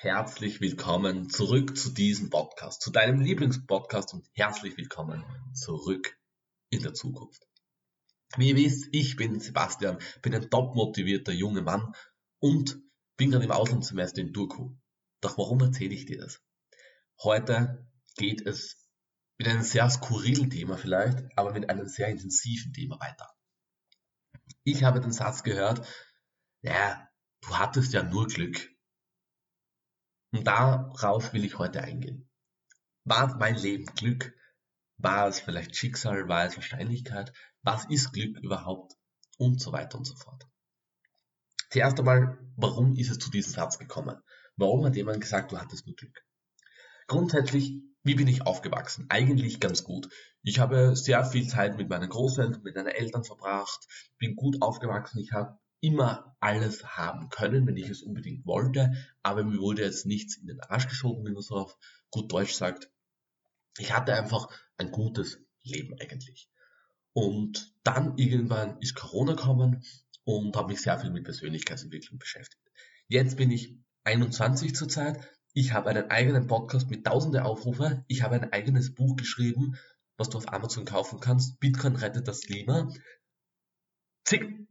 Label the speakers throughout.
Speaker 1: herzlich willkommen zurück zu diesem Podcast, zu deinem Lieblingspodcast und herzlich willkommen zurück in der Zukunft. Wie ihr wisst, ich bin Sebastian, bin ein top motivierter junger Mann und bin gerade im Auslandssemester in Turku. Doch warum erzähle ich dir das? Heute geht es mit einem sehr skurrilen Thema vielleicht, aber mit einem sehr intensiven Thema weiter. Ich habe den Satz gehört, ja, du hattest ja nur Glück. Und darauf will ich heute eingehen. War mein Leben Glück? War es vielleicht Schicksal? War es Wahrscheinlichkeit? Was ist Glück überhaupt? Und so weiter und so fort. Zuerst einmal, warum ist es zu diesem Satz gekommen? Warum hat jemand gesagt, du hattest nur Glück? Grundsätzlich, wie bin ich aufgewachsen? Eigentlich ganz gut. Ich habe sehr viel Zeit mit meinen Großeltern, mit meinen Eltern verbracht, bin gut aufgewachsen. Ich habe immer alles haben können, wenn ich es unbedingt wollte, aber mir wurde jetzt nichts in den Arsch geschoben, wie man so auf gut Deutsch sagt. Ich hatte einfach ein gutes Leben eigentlich. Und dann irgendwann ist Corona gekommen und habe mich sehr viel mit Persönlichkeitsentwicklung beschäftigt. Jetzt bin ich 21 zurzeit. Ich habe einen eigenen Podcast mit tausende Aufrufe. Ich habe ein eigenes Buch geschrieben, was du auf Amazon kaufen kannst. Bitcoin rettet das Klima. Zig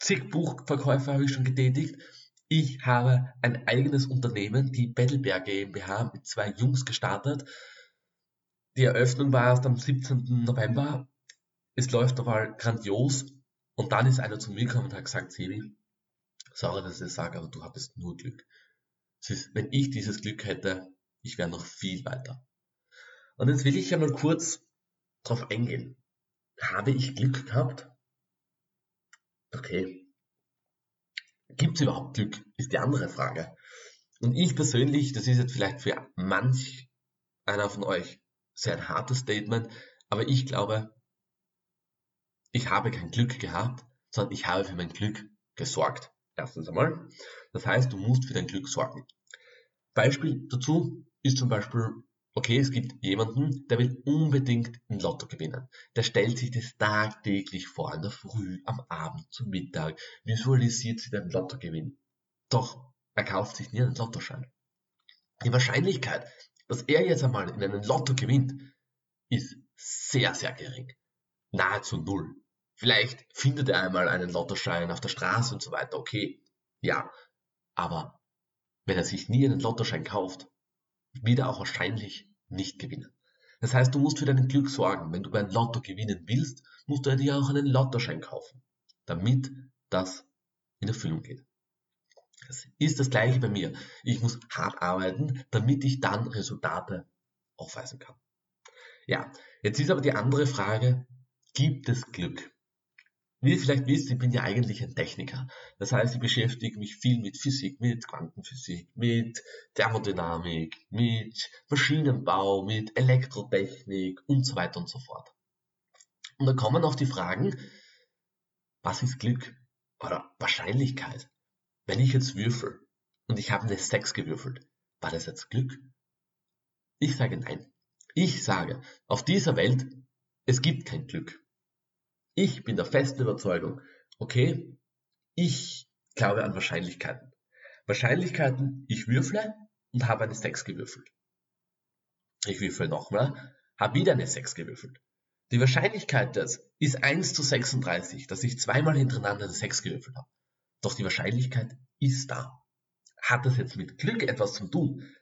Speaker 1: zig Buchverkäufe habe ich schon getätigt. Ich habe ein eigenes Unternehmen, die Battleberg GmbH, mit zwei Jungs gestartet. Die Eröffnung war erst am 17. November. Es läuft aber grandios. Und dann ist einer zu mir gekommen und hat gesagt, Sebi, sorry, dass ich das sage, aber du hattest nur Glück. Ist, wenn ich dieses Glück hätte, ich wäre noch viel weiter. Und jetzt will ich ja mal kurz drauf eingehen. Habe ich Glück gehabt? Okay. Gibt es überhaupt Glück? Ist die andere Frage. Und ich persönlich, das ist jetzt vielleicht für manch einer von euch sehr ein hartes Statement, aber ich glaube, ich habe kein Glück gehabt, sondern ich habe für mein Glück gesorgt. Erstens einmal. Das heißt, du musst für dein Glück sorgen. Beispiel dazu ist zum Beispiel okay, es gibt jemanden, der will unbedingt ein Lotto gewinnen. Der stellt sich das tagtäglich vor, in der Früh, am Abend, zum Mittag, visualisiert sich den Lottogewinn. Doch er kauft sich nie einen Lottoschein. Die Wahrscheinlichkeit, dass er jetzt einmal in einem Lotto gewinnt, ist sehr, sehr gering. Nahezu null. Vielleicht findet er einmal einen Lottoschein auf der Straße und so weiter, okay, ja. Aber wenn er sich nie einen Lottoschein kauft, wieder auch wahrscheinlich nicht gewinnen. Das heißt, du musst für dein Glück sorgen. Wenn du beim Lotto gewinnen willst, musst du dir auch einen Lottoschein kaufen, damit das in Erfüllung geht. Das ist das gleiche bei mir. Ich muss hart arbeiten, damit ich dann Resultate aufweisen kann. Ja, jetzt ist aber die andere Frage, gibt es Glück? Wie ihr vielleicht wisst, ich bin ja eigentlich ein Techniker. Das heißt, ich beschäftige mich viel mit Physik, mit Quantenphysik, mit Thermodynamik, mit Maschinenbau, mit Elektrotechnik und so weiter und so fort. Und da kommen auch die Fragen, was ist Glück oder Wahrscheinlichkeit? Wenn ich jetzt würfel und ich habe eine 6 gewürfelt, war das jetzt Glück? Ich sage nein. Ich sage, auf dieser Welt, es gibt kein Glück. Ich bin der festen Überzeugung, okay, ich glaube an Wahrscheinlichkeiten. Wahrscheinlichkeiten, ich würfle und habe eine 6 gewürfelt. Ich würfle nochmal, habe wieder eine 6 gewürfelt. Die Wahrscheinlichkeit das ist 1 zu 36, dass ich zweimal hintereinander eine 6 gewürfelt habe. Doch die Wahrscheinlichkeit ist da. Hat das jetzt mit Glück etwas zu tun?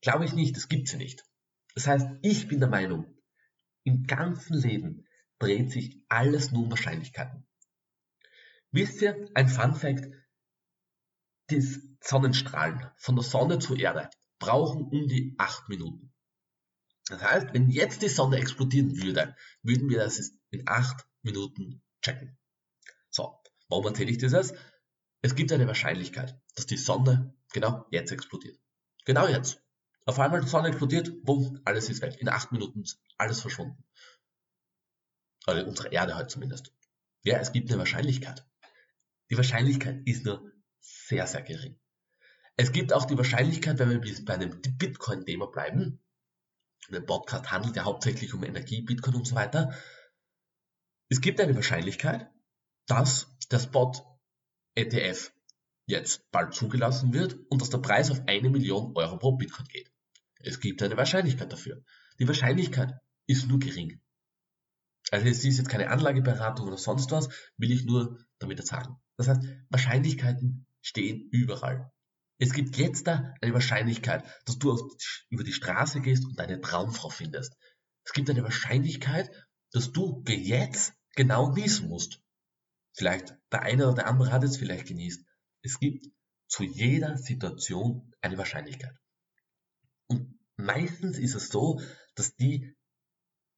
Speaker 1: Glaube ich nicht, das gibt sie nicht. Das heißt, ich bin der Meinung, im ganzen Leben dreht sich alles nur um Wahrscheinlichkeiten. Wisst ihr, ein Fun Fact, die Sonnenstrahlen von der Sonne zur Erde brauchen um die 8 Minuten. Das heißt, wenn jetzt die Sonne explodieren würde, würden wir das in 8 Minuten checken. So, warum erzähle ich das? Es gibt eine Wahrscheinlichkeit, dass die Sonne genau jetzt explodiert. Genau jetzt. Auf einmal die Sonne explodiert, bumm, alles ist weg. In 8 Minuten ist alles verschwunden. Also unsere Erde halt zumindest. Ja, es gibt eine Wahrscheinlichkeit. Die Wahrscheinlichkeit ist nur sehr, sehr gering. Es gibt auch die Wahrscheinlichkeit, wenn wir bei einem Bitcoin-Thema bleiben, der Podcast handelt ja hauptsächlich um Energie, Bitcoin und so weiter. Es gibt eine Wahrscheinlichkeit, dass der Spot ETF jetzt bald zugelassen wird und dass der Preis auf eine Million Euro pro Bitcoin geht. Es gibt eine Wahrscheinlichkeit dafür. Die Wahrscheinlichkeit ist nur gering. Also es ist jetzt keine Anlageberatung oder sonst was, will ich nur damit sagen. Das heißt, Wahrscheinlichkeiten stehen überall. Es gibt jetzt da eine Wahrscheinlichkeit, dass du über die Straße gehst und deine Traumfrau findest. Es gibt eine Wahrscheinlichkeit, dass du jetzt genau niesen musst. Vielleicht der eine oder der andere hat es vielleicht genießt. Es gibt zu jeder Situation eine Wahrscheinlichkeit. Und meistens ist es so, dass die,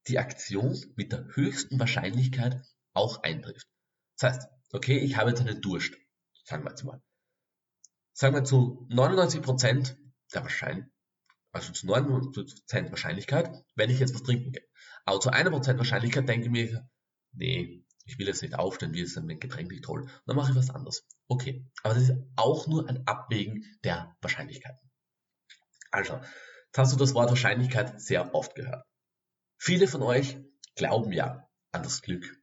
Speaker 1: die Aktion mit der höchsten Wahrscheinlichkeit auch eintrifft. Das heißt, okay, ich habe jetzt einen Durst, sagen wir jetzt mal. Sagen wir zu 99% der Wahrscheinlichkeit, also zu 99% Wahrscheinlichkeit, wenn ich jetzt was trinken gehe. Aber zu 1% Wahrscheinlichkeit denke ich mir, nee, ich will jetzt nicht aufstehen, wie ist mein Getränk nicht toll. Dann mache ich was anderes. Okay, aber das ist auch nur ein Abwägen der Wahrscheinlichkeiten. Also, jetzt hast du das Wort Wahrscheinlichkeit sehr oft gehört. Viele von euch glauben ja an das Glück.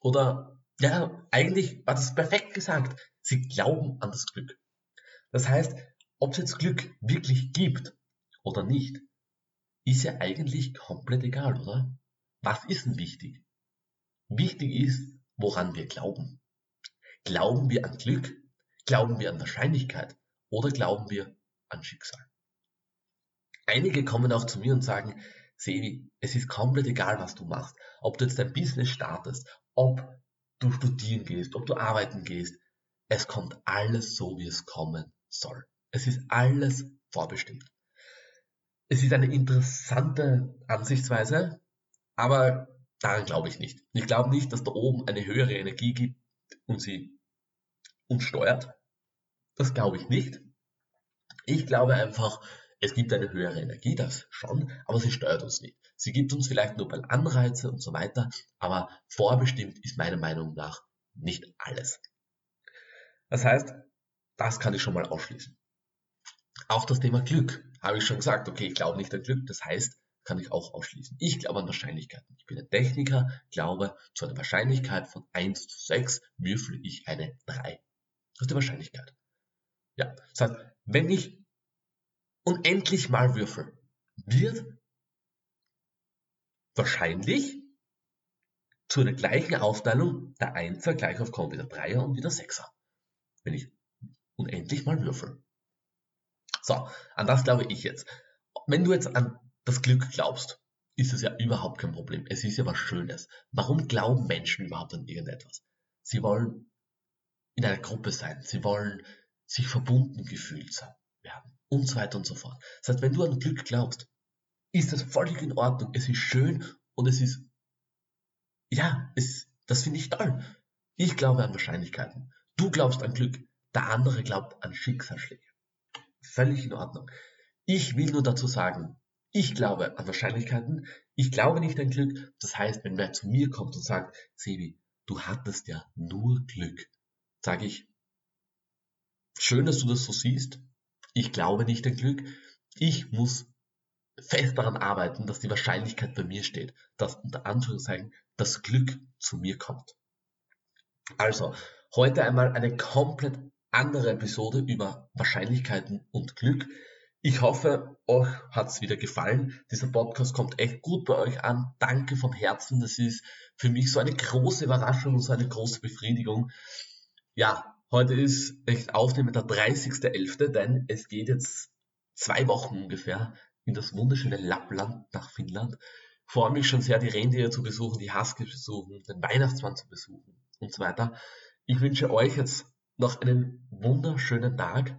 Speaker 1: Oder, ja, eigentlich war das perfekt gesagt. Sie glauben an das Glück. Das heißt, ob es jetzt Glück wirklich gibt oder nicht, ist ja eigentlich komplett egal, oder? Was ist denn wichtig? Wichtig ist, woran wir glauben. Glauben wir an Glück? Glauben wir an Wahrscheinlichkeit? Oder glauben wir an Schicksal? Einige kommen auch zu mir und sagen, Sevi, es ist komplett egal, was du machst. Ob du jetzt dein Business startest, ob du studieren gehst, ob du arbeiten gehst. Es kommt alles so, wie es kommen soll. Es ist alles vorbestimmt. Es ist eine interessante Ansichtsweise, aber Daran glaube ich nicht. Ich glaube nicht, dass da oben eine höhere Energie gibt und sie uns steuert. Das glaube ich nicht. Ich glaube einfach, es gibt eine höhere Energie, das schon, aber sie steuert uns nicht. Sie gibt uns vielleicht nur mal Anreize und so weiter, aber vorbestimmt ist meiner Meinung nach nicht alles. Das heißt, das kann ich schon mal ausschließen. Auch das Thema Glück habe ich schon gesagt. Okay, ich glaube nicht an Glück. Das heißt, kann ich auch ausschließen. Ich glaube an Wahrscheinlichkeiten. Ich bin ein Techniker, glaube, zu einer Wahrscheinlichkeit von 1 zu 6 würfel ich eine 3. Das ist die Wahrscheinlichkeit. Ja, das heißt, wenn ich unendlich mal würfel, wird wahrscheinlich zu der gleichen Aufteilung der 1er gleich aufkommen wie der 3er und wie der 6er. Wenn ich unendlich mal würfel. So, an das glaube ich jetzt. Wenn du jetzt an das Glück glaubst, ist es ja überhaupt kein Problem. Es ist ja was Schönes. Warum glauben Menschen überhaupt an irgendetwas? Sie wollen in einer Gruppe sein. Sie wollen sich verbunden gefühlt werden. Und so weiter und so fort. Das heißt, wenn du an Glück glaubst, ist das völlig in Ordnung. Es ist schön und es ist, ja, es, das finde ich toll. Ich glaube an Wahrscheinlichkeiten. Du glaubst an Glück. Der andere glaubt an Schicksalsschläge. Völlig in Ordnung. Ich will nur dazu sagen, ich glaube an Wahrscheinlichkeiten. Ich glaube nicht an Glück. Das heißt, wenn wer zu mir kommt und sagt, Sebi, du hattest ja nur Glück, sage ich, schön, dass du das so siehst. Ich glaube nicht an Glück. Ich muss fest daran arbeiten, dass die Wahrscheinlichkeit bei mir steht, dass unter Anführungszeichen das Glück zu mir kommt. Also, heute einmal eine komplett andere Episode über Wahrscheinlichkeiten und Glück. Ich hoffe, euch hat's wieder gefallen. Dieser Podcast kommt echt gut bei euch an. Danke vom Herzen. Das ist für mich so eine große Überraschung und so eine große Befriedigung. Ja, heute ist echt aufnehmen der 30.11., denn es geht jetzt zwei Wochen ungefähr in das wunderschöne Lappland nach Finnland. Freue mich schon sehr, die Rentiere zu besuchen, die Husky zu besuchen, den Weihnachtsmann zu besuchen und so weiter. Ich wünsche euch jetzt noch einen wunderschönen Tag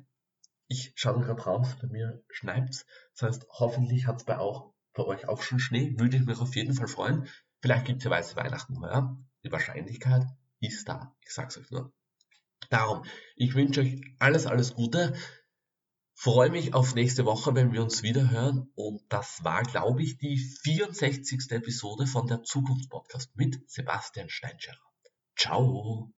Speaker 1: ich schaue gerade raus, bei mir schneit's. Das heißt, hoffentlich hat's bei bei euch auch schon Schnee. Würde ich mich auf jeden Fall freuen. Vielleicht gibt's ja weiße Weihnachten heuer. Die Wahrscheinlichkeit ist da. Ich sag's euch nur. Darum, ich wünsche euch alles, alles Gute. Freue mich auf nächste Woche, wenn wir uns wieder hören. Und das war, glaube ich, die 64. Episode von der Zukunftspodcast mit Sebastian Steinscherer. Ciao!